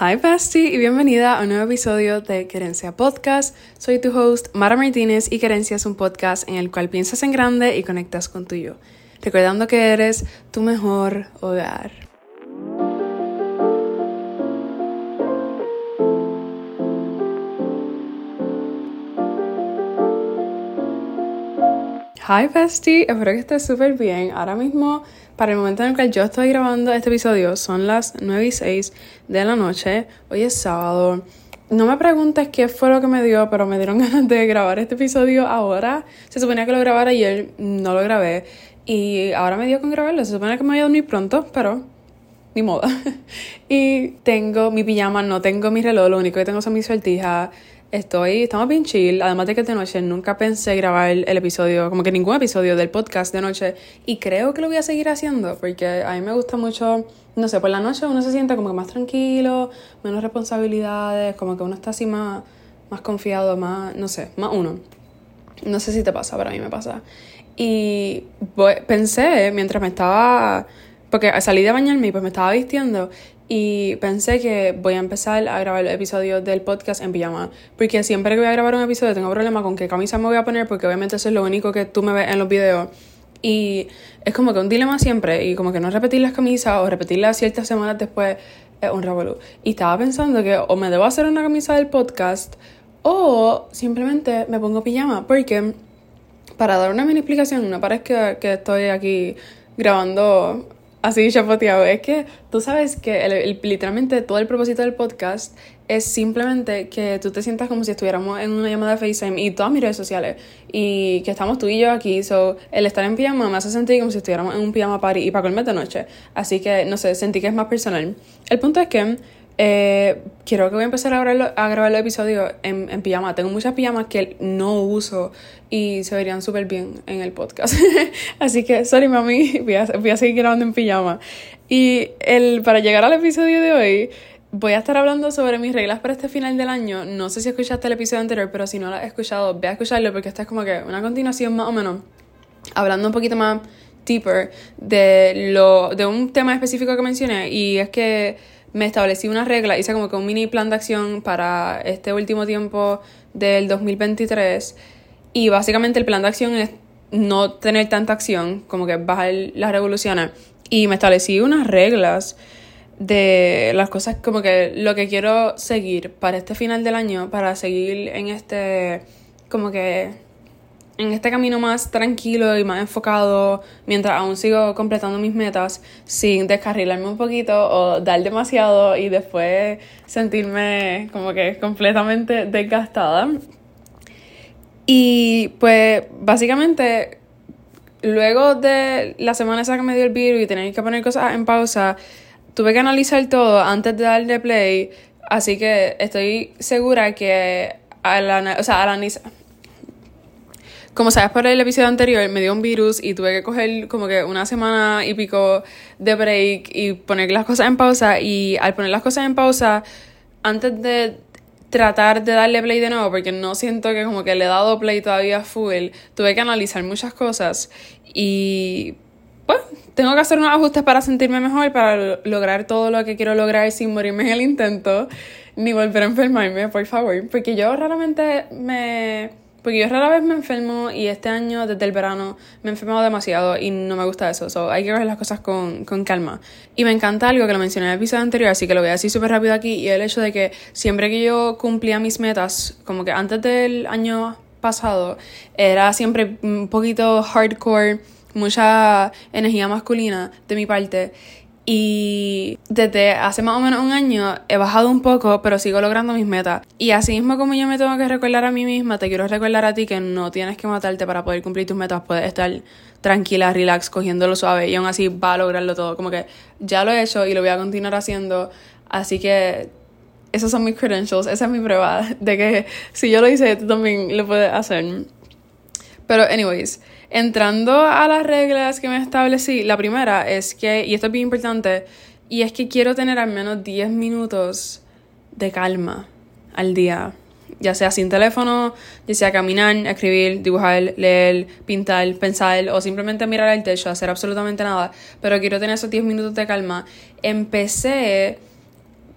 Hi Bestie y bienvenida a un nuevo episodio de Querencia Podcast. Soy tu host Mara Martínez y Querencia es un podcast en el cual piensas en grande y conectas con tu yo, recordando que eres tu mejor hogar. Hi Bestie, espero que estés súper bien. Ahora mismo para el momento en el que yo estoy grabando este episodio son las 9 y 6 de la noche. Hoy es sábado. No me preguntes qué fue lo que me dio, pero me dieron ganas de grabar este episodio ahora. Se suponía que lo grabara ayer, no lo grabé. Y ahora me dio con grabarlo. Se supone que me voy a dormir pronto, pero ni modo. y tengo mi pijama, no tengo mi reloj, lo único que tengo son mis sortijas. Estoy, estamos bien chill, además de que de noche nunca pensé grabar el, episodio, como que ningún episodio del podcast de noche, y creo que lo voy a seguir haciendo, porque a mí me gusta mucho, no sé, por la noche uno se siente como más tranquilo, menos responsabilidades, como que uno está así más, más confiado, más, no sé, más uno. No sé si te pasa, pero a mí me pasa. Y pensé, mientras me estaba, porque salí de bañarme y pues me estaba vistiendo, y pensé que voy a empezar a grabar el episodio del podcast en pijama. Porque siempre que voy a grabar un episodio tengo problema con qué camisa me voy a poner, porque obviamente eso es lo único que tú me ves en los videos. Y es como que un dilema siempre, y como que no repetir las camisas o repetirlas ciertas semanas después es un revolú. Y estaba pensando que o me debo hacer una camisa del podcast o simplemente me pongo pijama, porque para dar una mini explicación, no parece que estoy aquí grabando así chapoteado. Es que tú sabes que el, literalmente todo el propósito del podcast es simplemente que tú te sientas como si estuviéramos en una llamada de FaceTime y todas mis redes sociales y que estamos tú y yo aquí. So, el estar en pijama me hace sentir como si estuviéramos en un pijama party y para colmar de noche. Así que, no sé, sentí que es más personal. El punto es que eh, quiero que voy a empezar a, a grabar los episodios en, en, pijama. Tengo muchas pijamas que no uso y se verían súper bien en el podcast. Así que, sorry mami, voy a, voy a, seguir grabando en pijama. Y el, para llegar al episodio de hoy, voy a estar hablando sobre mis reglas para este final del año. No sé si escuchaste el episodio anterior, pero si no lo has escuchado, ve a escucharlo porque esta es como que una continuación más o menos. Hablando un poquito más deeper de, lo, de un tema específico que mencioné y es que me establecí una regla, hice como que un mini plan de acción para este último tiempo del 2023 y básicamente el plan de acción es no tener tanta acción, como que bajar las revoluciones. Y me establecí unas reglas de las cosas como que lo que quiero seguir para este final del año, para seguir en este como que en este camino más tranquilo y más enfocado mientras aún sigo completando mis metas sin descarrilarme un poquito o dar demasiado y después sentirme como que completamente desgastada. Y pues básicamente luego de la semana esa que me dio el virus y tener que poner cosas en pausa, tuve que analizar todo antes de darle play, así que estoy segura que al, o sea, al, como sabes por el episodio anterior, me dio un virus y tuve que coger como que una semana y pico de break y poner las cosas en pausa. Y al poner las cosas en pausa, antes de tratar de darle play de nuevo, porque no siento que como que le he dado play todavía full, tuve que analizar muchas cosas y pues tengo que hacer unos ajustes para sentirme mejor, para lograr todo lo que quiero lograr sin morirme en el intento, ni volver a enfermarme, por favor, porque yo raramente me porque yo rara vez me enfermo y este año, desde el verano, me he enfermado demasiado y no me gusta eso. So, hay que ver las cosas con, con calma. Y me encanta algo que lo mencioné en el episodio anterior, así que lo voy a decir súper rápido aquí. Y el hecho de que siempre que yo cumplía mis metas, como que antes del año pasado, era siempre un poquito hardcore, mucha energía masculina de mi parte. Y desde hace más o menos un año he bajado un poco, pero sigo logrando mis metas. Y así mismo como yo me tengo que recordar a mí misma, te quiero recordar a ti que no tienes que matarte para poder cumplir tus metas. Puedes estar tranquila, relax, cogiéndolo suave y aún así va a lograrlo todo. Como que ya lo he hecho y lo voy a continuar haciendo. Así que esos son mis credentials, esa es mi prueba de que si yo lo hice, tú también lo puedes hacer. Pero, anyways, entrando a las reglas que me establecí, la primera es que, y esto es bien importante, y es que quiero tener al menos 10 minutos de calma al día. Ya sea sin teléfono, ya sea caminar, escribir, dibujar, leer, pintar, pensar o simplemente mirar al techo, hacer absolutamente nada. Pero quiero tener esos 10 minutos de calma. Empecé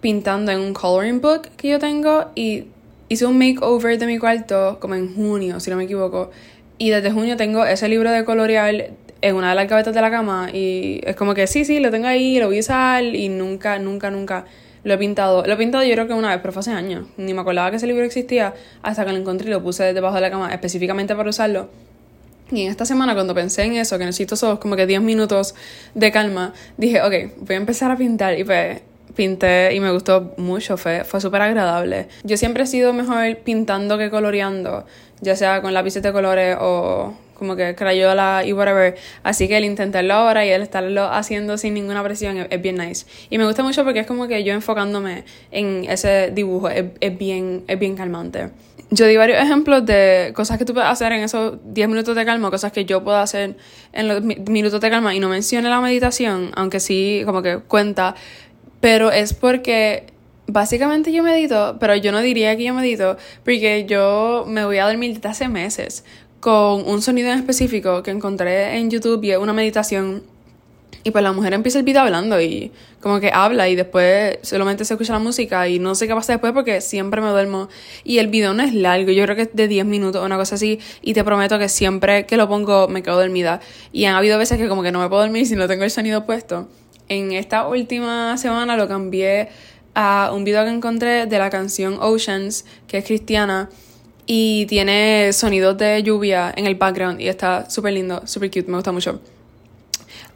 pintando en un coloring book que yo tengo y hice un makeover de mi cuarto como en junio, si no me equivoco. Y desde junio tengo ese libro de colorear en una de las gavetas de la cama y es como que sí, sí, lo tengo ahí, lo voy a usar y nunca, nunca, nunca lo he pintado. Lo he pintado yo creo que una vez, pero fue hace años. Ni me acordaba que ese libro existía hasta que lo encontré y lo puse debajo de la cama específicamente para usarlo. Y en esta semana cuando pensé en eso, que necesito esos como que 10 minutos de calma, dije, ok, voy a empezar a pintar y pues pinté y me gustó mucho, fue, fue súper agradable. Yo siempre he sido mejor pintando que coloreando, ya sea con lápices de colores o como que crayola y whatever. Así que el intentarlo ahora y el estarlo haciendo sin ninguna presión es, bien nice. Y me gusta mucho porque es como que yo enfocándome en ese dibujo es, es, bien, es bien calmante. Yo di varios ejemplos de cosas que tú puedes hacer en esos 10 minutos de calma, cosas que yo puedo hacer en los minutos de calma y no mencioné la meditación, aunque sí como que cuenta, pero es porque básicamente yo medito, pero yo no diría que yo medito, porque yo me voy a dormir desde hace meses con un sonido en específico que encontré en YouTube y es una meditación. Y pues la mujer empieza el video hablando y como que habla y después solamente se escucha la música y no sé qué pasa después porque siempre me duermo. Y el video no es largo, yo creo que es de 10 minutos o una cosa así y te prometo que siempre que lo pongo me quedo dormida. Y han habido veces que como que no me puedo dormir si no tengo el sonido puesto. En esta última semana lo cambié a un video que encontré de la canción Oceans, que es cristiana y tiene sonidos de lluvia en el background y está súper lindo, súper cute, me gusta mucho.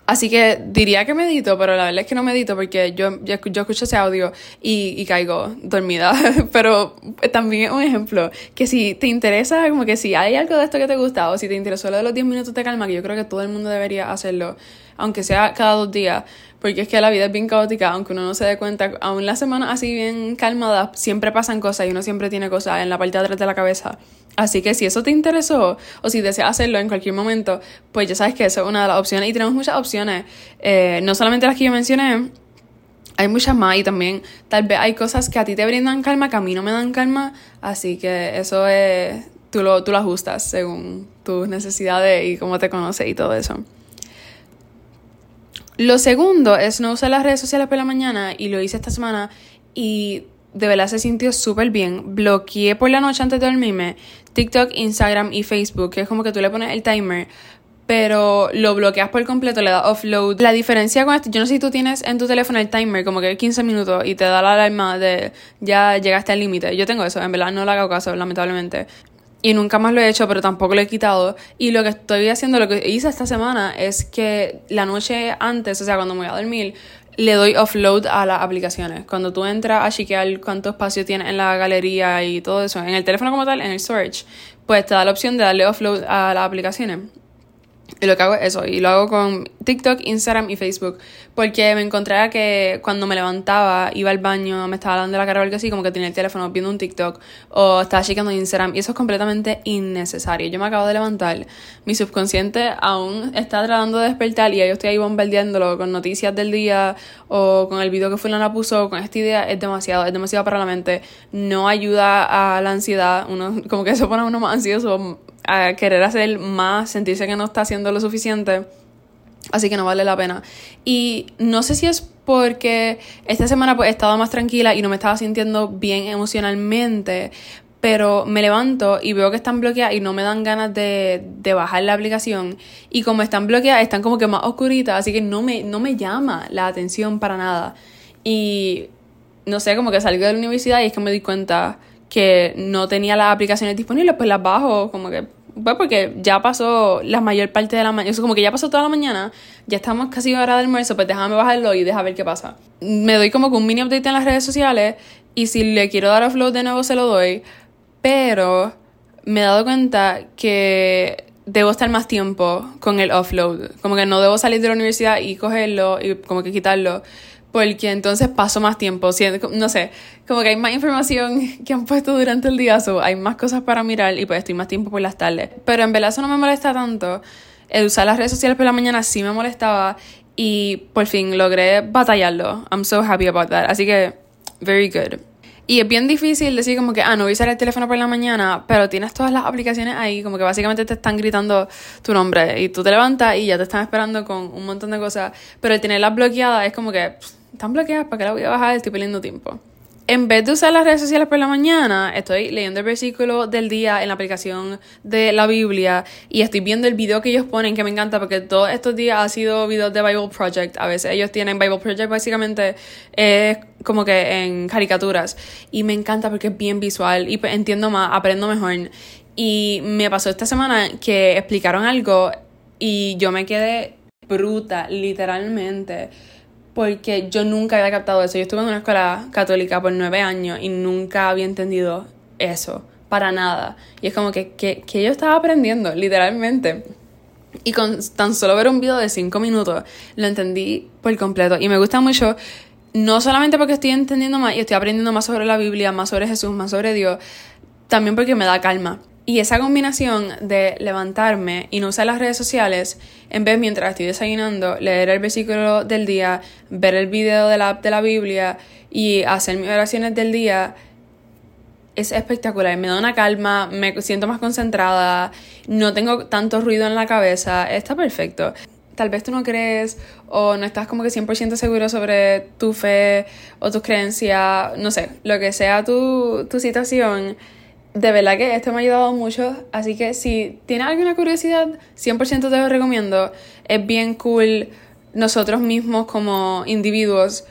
Así que diría que medito, pero la verdad es que no medito porque yo, yo, escucho ese audio y, y, caigo dormida. pero también es un ejemplo que si te interesa, como que si hay algo de esto que te gusta o si te interesó lo de los 10 minutos de calma, que yo creo que todo el mundo debería hacerlo, aunque sea cada dos días, porque es que la vida es bien caótica, aunque uno no se dé cuenta, aún la semana así bien calmada, siempre pasan cosas y uno siempre tiene cosas en la parte de atrás de la cabeza. Así que si eso te interesó o si deseas hacerlo en cualquier momento, pues ya sabes que eso es una de las opciones y tenemos muchas opciones, eh, no solamente las que yo mencioné, hay muchas más y también tal vez hay cosas que a ti te brindan calma que a mí no me dan calma, así que eso es, tú lo, tú lo ajustas según tus necesidades y cómo te conoces y todo eso. Lo segundo es no usar las redes sociales por la mañana y lo hice esta semana y de verdad se sintió súper bien. Bloqueé por la noche antes de dormirme TikTok, Instagram y Facebook, que es como que tú le pones el timer, pero lo bloqueas por completo, le das offload. La diferencia con esto, yo no sé si tú tienes en tu teléfono el timer como que 15 minutos y te da la alarma de ya llegaste al límite. Yo tengo eso, en verdad no le hago caso, lamentablemente y nunca más lo he hecho, pero tampoco lo he quitado. Y lo que estoy haciendo, lo que hice esta semana es que la noche antes, o sea, cuando me voy a dormir, le doy offload a las aplicaciones. Cuando tú entras a chequear cuánto espacio tiene en la galería y todo eso, en el teléfono como tal, en el storage, pues te da la opción de darle offload a las aplicaciones. Y lo que hago es eso, y lo hago con TikTok, Instagram y Facebook. Porque me encontré que cuando me levantaba, iba al baño, me estaba dando la cara o algo así, como que tenía el teléfono viendo un TikTok o estaba chequeando Instagram. Y eso es completamente innecesario. Yo me acabo de levantar, mi subconsciente aún está tratando de despertar y yo estoy ahí bombardeándolo con noticias del día o con el video que fulana puso, con esta idea. Es demasiado, es demasiado para la mente. No ayuda a la ansiedad. Uno, como que se pone uno más ansioso a querer hacer más, sentirse que no está haciendo lo suficiente. Así que no vale la pena. Y no sé si es porque esta semana pues he estado más tranquila y no me estaba sintiendo bien emocionalmente, pero me levanto y veo que están bloqueadas y no me dan ganas de, de, bajar la aplicación. Y como están bloqueadas, están como que más oscuritas, así que no me, no me llama la atención para nada. Y no sé, como que salgo de la universidad y es que me di cuenta que no tenía las aplicaciones disponibles, pues las bajo, como que pues porque ya pasó la mayor parte de la mañana, como que ya pasó toda la mañana, ya estamos casi hora de almuerzo, pues déjame bajarlo y deja ver qué pasa. Me doy como que un mini update en las redes sociales y si le quiero dar offload de nuevo se lo doy, pero me he dado cuenta que debo estar más tiempo con el offload, como que no debo salir de la universidad y cogerlo y como que quitarlo porque entonces paso más tiempo, no sé, como que hay más información que han puesto durante el día, so hay más cosas para mirar y pues estoy más tiempo por las tardes. Pero en verdad eso no me molesta tanto. El usar las redes sociales por la mañana sí me molestaba y por fin logré batallarlo. I'm so happy about that. Así que, very good. Y es bien difícil decir como que, ah, no voy a usar el teléfono por la mañana, pero tienes todas las aplicaciones ahí, como que básicamente te están gritando tu nombre y tú te levantas y ya te están esperando con un montón de cosas, pero el tenerlas bloqueadas es como que están bloqueadas, ¿para qué la voy a bajar? Estoy perdiendo tiempo. En vez de usar las redes sociales por la mañana, estoy leyendo el versículo del día en la aplicación de la Biblia y estoy viendo el video que ellos ponen que me encanta porque todos estos días ha sido videos de Bible Project. A veces ellos tienen Bible Project básicamente es como que en caricaturas y me encanta porque es bien visual y entiendo más, aprendo mejor. Y me pasó esta semana que explicaron algo y yo me quedé bruta, literalmente porque yo nunca había captado eso. Yo estuve en una escuela católica por nueve años y nunca había entendido eso, para nada. Y es como que, que, que yo estaba aprendiendo, literalmente. Y con tan solo ver un video de cinco minutos, lo entendí por completo. Y me gusta mucho, no solamente porque estoy entendiendo más y estoy aprendiendo más sobre la Biblia, más sobre Jesús, más sobre Dios, también porque me da calma. Y esa combinación de levantarme y no usar las redes sociales, en vez mientras estoy desayunando, leer el versículo del día, ver el video de la, de la Biblia y hacer mis oraciones del día, es espectacular. Me da una calma, me siento más concentrada, no tengo tanto ruido en la cabeza, está perfecto. Tal vez tú no crees o no estás como que 100% seguro sobre tu fe o tus creencias, no sé, lo que sea tu, tu situación de verdad que esto me ha ayudado mucho, así que si tienes alguna curiosidad, 100% te lo recomiendo. Es bien cool nosotros mismos como individuos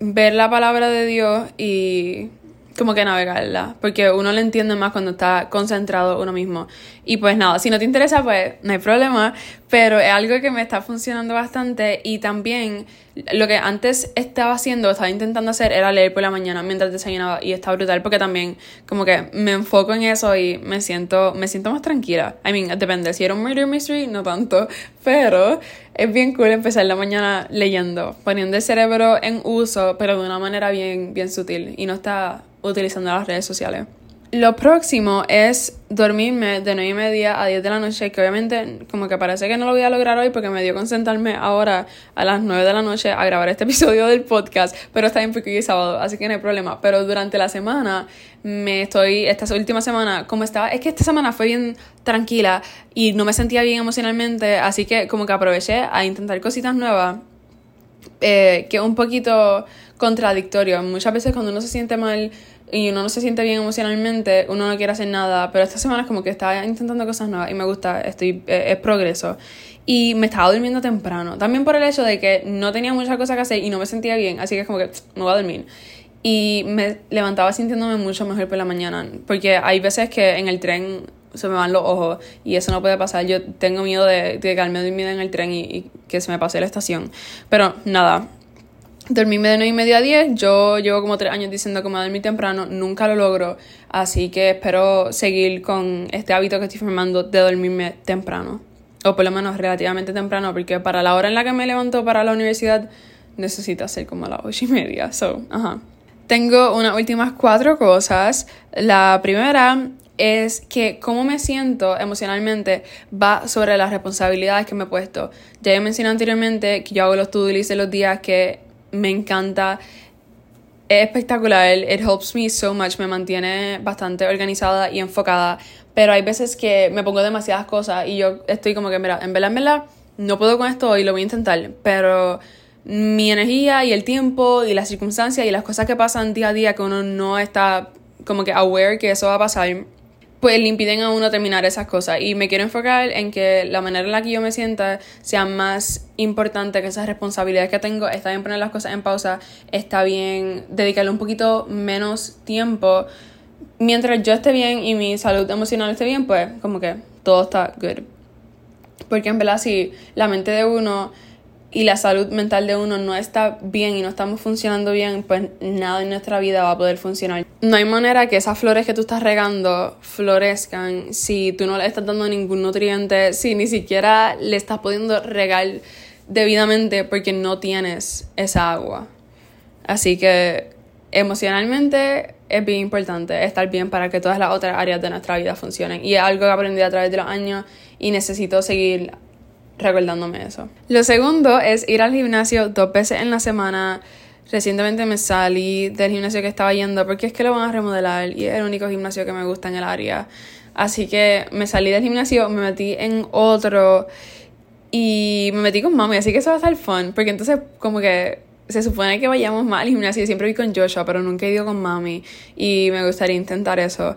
ver la palabra de Dios y como que navegarla, porque uno le entiende más cuando está concentrado uno mismo. Y pues nada, si no te interesa, pues no hay problema, pero es algo que me está funcionando bastante y también lo que antes estaba haciendo, estaba intentando hacer era leer por la mañana mientras desayunaba y está brutal porque también como que me enfoco en eso y me siento me siento más tranquila. I mean, depende, si era un murder mystery, no tanto, pero es bien cool empezar la mañana leyendo, poniendo el cerebro en uso, pero de una manera bien bien sutil y no está utilizando las redes sociales. Lo próximo es dormirme de 9 y media a 10 de la noche, que obviamente como que parece que no lo voy a lograr hoy porque me dio con sentarme ahora a las 9 de la noche a grabar este episodio del podcast, pero está bien porque sábado, así que no hay problema. Pero durante la semana me estoy, esta última semana, como estaba, es que esta semana fue bien tranquila y no me sentía bien emocionalmente, así que como que aproveché a intentar cositas nuevas, eh, que un poquito contradictorio. Muchas veces cuando uno se siente mal y uno no se siente bien emocionalmente, uno no quiere hacer nada, pero esta semana es como que estaba intentando cosas nuevas y me gusta, estoy, eh, es progreso. Y me estaba durmiendo temprano, también por el hecho de que no tenía muchas cosas que hacer y no me sentía bien, así que es como que no voy a dormir. Y me levantaba sintiéndome mucho mejor por la mañana, porque hay veces que en el tren se me van los ojos y eso no puede pasar. Yo tengo miedo de, de quedarme dormida en el tren y, y que se me pase la estación. Pero nada, dormirme de 9 y media a 10. Yo llevo como 3 años diciendo que me voy a dormir temprano, nunca lo logro. Así que espero seguir con este hábito que estoy formando de dormirme temprano. O por lo menos relativamente temprano, porque para la hora en la que me levanto para la universidad necesita ser como a las 8 y media. So, ajá. Tengo unas últimas cuatro cosas. La primera es que cómo me siento emocionalmente va sobre las responsabilidades que me he puesto. Ya he mencionado anteriormente que yo hago los to-do list de los días que me encanta. Es espectacular, it helps me so much, me mantiene bastante organizada y enfocada, pero hay veces que me pongo demasiadas cosas y yo estoy como que, mira, en verdad, en verdad, no puedo con esto y lo voy a intentar, pero mi energía y el tiempo y las circunstancias y las cosas que pasan día a día que uno no está como que aware que eso va a pasar, pues le impiden a uno terminar esas cosas. Y me quiero enfocar en que la manera en la que yo me sienta sea más importante que esas responsabilidades que tengo. Está bien poner las cosas en pausa, está bien dedicarle un poquito menos tiempo. Mientras yo esté bien y mi salud emocional esté bien, pues como que todo está good. Porque en verdad si la mente de uno y la salud mental de uno no está bien y no estamos funcionando bien, pues nada en nuestra vida va a poder funcionar. No hay manera que esas flores que tú estás regando florezcan si tú no le estás dando ningún nutriente, si ni siquiera le estás pudiendo regar debidamente porque no tienes esa agua. Así que emocionalmente es bien importante estar bien para que todas las otras áreas de nuestra vida funcionen. Y es algo que aprendí a través de los años y necesito seguir recordándome eso. Lo segundo es ir al gimnasio dos veces en la semana. Recientemente me salí del gimnasio que estaba yendo porque es que lo van a remodelar y es el único gimnasio que me gusta en el área. Así que me salí del gimnasio, me metí en otro y me metí con mami, así que eso va a estar fun porque entonces como que se supone que vayamos más al gimnasio. Siempre voy con Joshua, pero nunca he ido con mami. Y me gustaría intentar eso.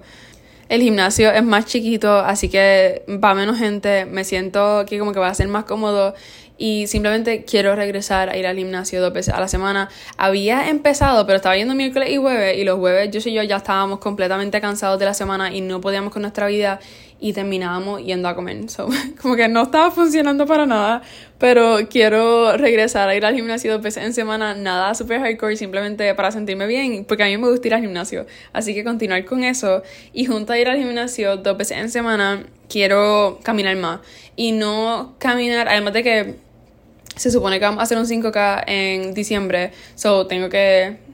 El gimnasio es más chiquito, así que va menos gente. Me siento que como que va a ser más cómodo y simplemente quiero regresar a ir al gimnasio dos veces a la semana. Había empezado, pero estaba yendo miércoles y jueves y los jueves yo y yo ya estábamos completamente cansados de la semana y no podíamos con nuestra vida y terminábamos yendo a comer. So, como que no estaba funcionando para nada, pero quiero regresar a ir al gimnasio dos veces en semana, nada super hardcore, simplemente para sentirme bien, porque a mí me gusta ir al gimnasio. Así que continuar con eso y junto a ir al gimnasio dos veces en semana, quiero caminar más y no caminar, además de que se supone que vamos a hacer un 5K en diciembre, so tengo que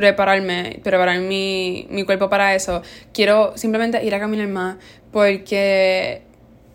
prepararme, preparar mi, mi cuerpo para eso. Quiero simplemente ir a caminar más porque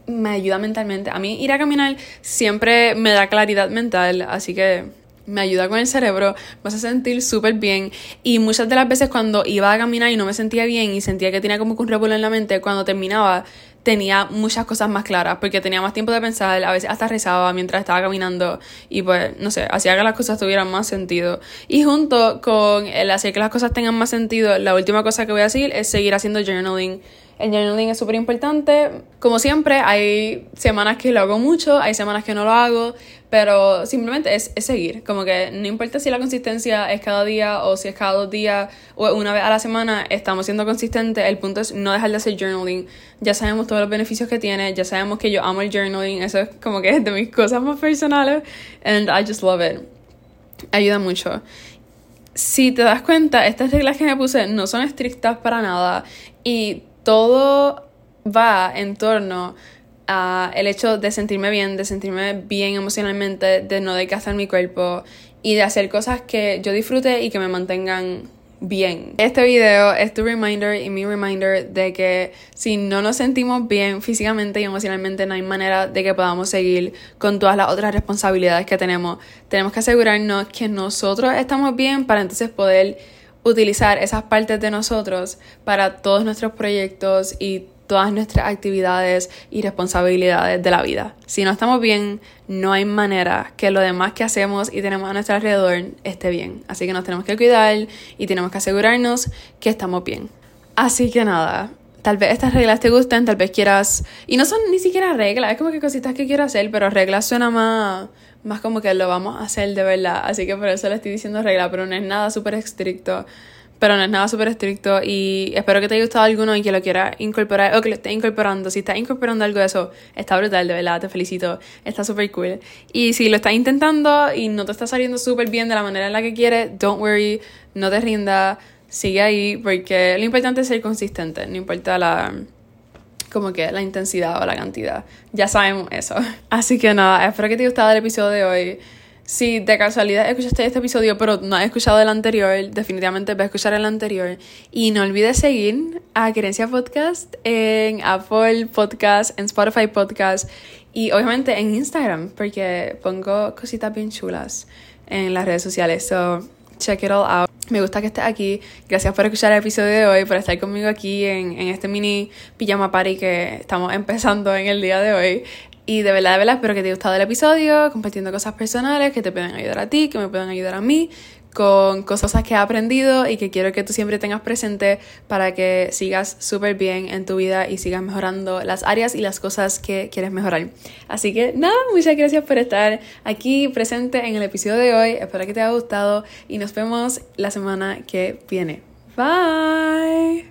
me ayuda mentalmente. A mí ir a caminar siempre me da claridad mental, así que me ayuda con el cerebro, me hace sentir súper bien. Y muchas de las veces cuando iba a caminar y no me sentía bien y sentía que tenía como un revuelo en la mente, cuando terminaba tenía muchas cosas más claras porque tenía más tiempo de pensar, a veces hasta rezaba mientras estaba caminando y pues, no sé, hacía que las cosas tuvieran más sentido. Y junto con el hacer que las cosas tengan más sentido, la última cosa que voy a decir es seguir haciendo journaling el journaling es súper importante. Como siempre, hay semanas que lo hago mucho, hay semanas que no lo hago, pero simplemente es, seguir. Como que no importa si la consistencia es cada día o si es cada dos días o una vez a la semana, estamos siendo consistentes. El punto es no dejar de hacer journaling. Ya sabemos todos los beneficios que tiene, ya sabemos que yo amo el journaling, eso es como que es de mis cosas más personales, and I just love it. Ayuda mucho si te das cuenta, estas reglas que me puse no son estrictas para nada y todo va en torno a el hecho de sentirme bien, de sentirme bien emocionalmente, de no desgastar mi cuerpo y de hacer cosas que yo disfrute y que me mantengan bien. Este video es tu reminder y mi reminder de que si no nos sentimos bien físicamente y emocionalmente no hay manera de que podamos seguir con todas las otras responsabilidades que tenemos. Tenemos que asegurarnos que nosotros estamos bien para entonces poder utilizar esas partes de nosotros para todos nuestros proyectos y todas nuestras actividades y responsabilidades de la vida. Si no estamos bien, no hay manera que lo demás que hacemos y tenemos a nuestro alrededor esté bien. Así que nos tenemos que cuidar y tenemos que asegurarnos que estamos bien. Así que nada, tal vez estas reglas te gusten, tal vez quieras... Y no son ni siquiera reglas, es como que cositas que quiero hacer, pero reglas suena más más como que lo vamos a hacer de verdad. Así que por eso le estoy diciendo regla, pero no es nada súper estricto. Pero no es nada súper estricto y espero que te haya gustado alguno y que lo quieras incorporar o que lo estés incorporando. Si estás incorporando algo de eso, está brutal, de verdad, te felicito. Está súper cool. Y si lo estás intentando y no te está saliendo súper bien de la manera en la que quieres, don't worry, no te rindas, sigue ahí porque lo importante es ser consistente, no importa la como que la intensidad o la cantidad. Ya sabemos eso. Así que nada, espero que te haya gustado el episodio de hoy. Si de casualidad escuchaste este episodio pero no has escuchado el anterior, definitivamente ve a escuchar el anterior. Y no olvides seguir a Querencia Podcast en Apple Podcast, en Spotify Podcast y obviamente en Instagram, porque pongo cositas bien chulas en las redes sociales. So, check it all out. Me gusta que estés aquí. Gracias por escuchar el episodio de hoy, por estar conmigo aquí en, en este mini pijama party que estamos empezando en el día de hoy. Y de verdad, de verdad, espero que te haya gustado el episodio, compartiendo cosas personales que te pueden ayudar a ti, que me pueden ayudar a mí con cosas que he aprendido y que quiero que tú siempre tengas presente para que sigas súper bien en tu vida y sigas mejorando las áreas y las cosas que quieres mejorar. Así que nada, muchas gracias por estar aquí presente en el episodio de hoy. Espero que te haya gustado y nos vemos la semana que viene. Bye.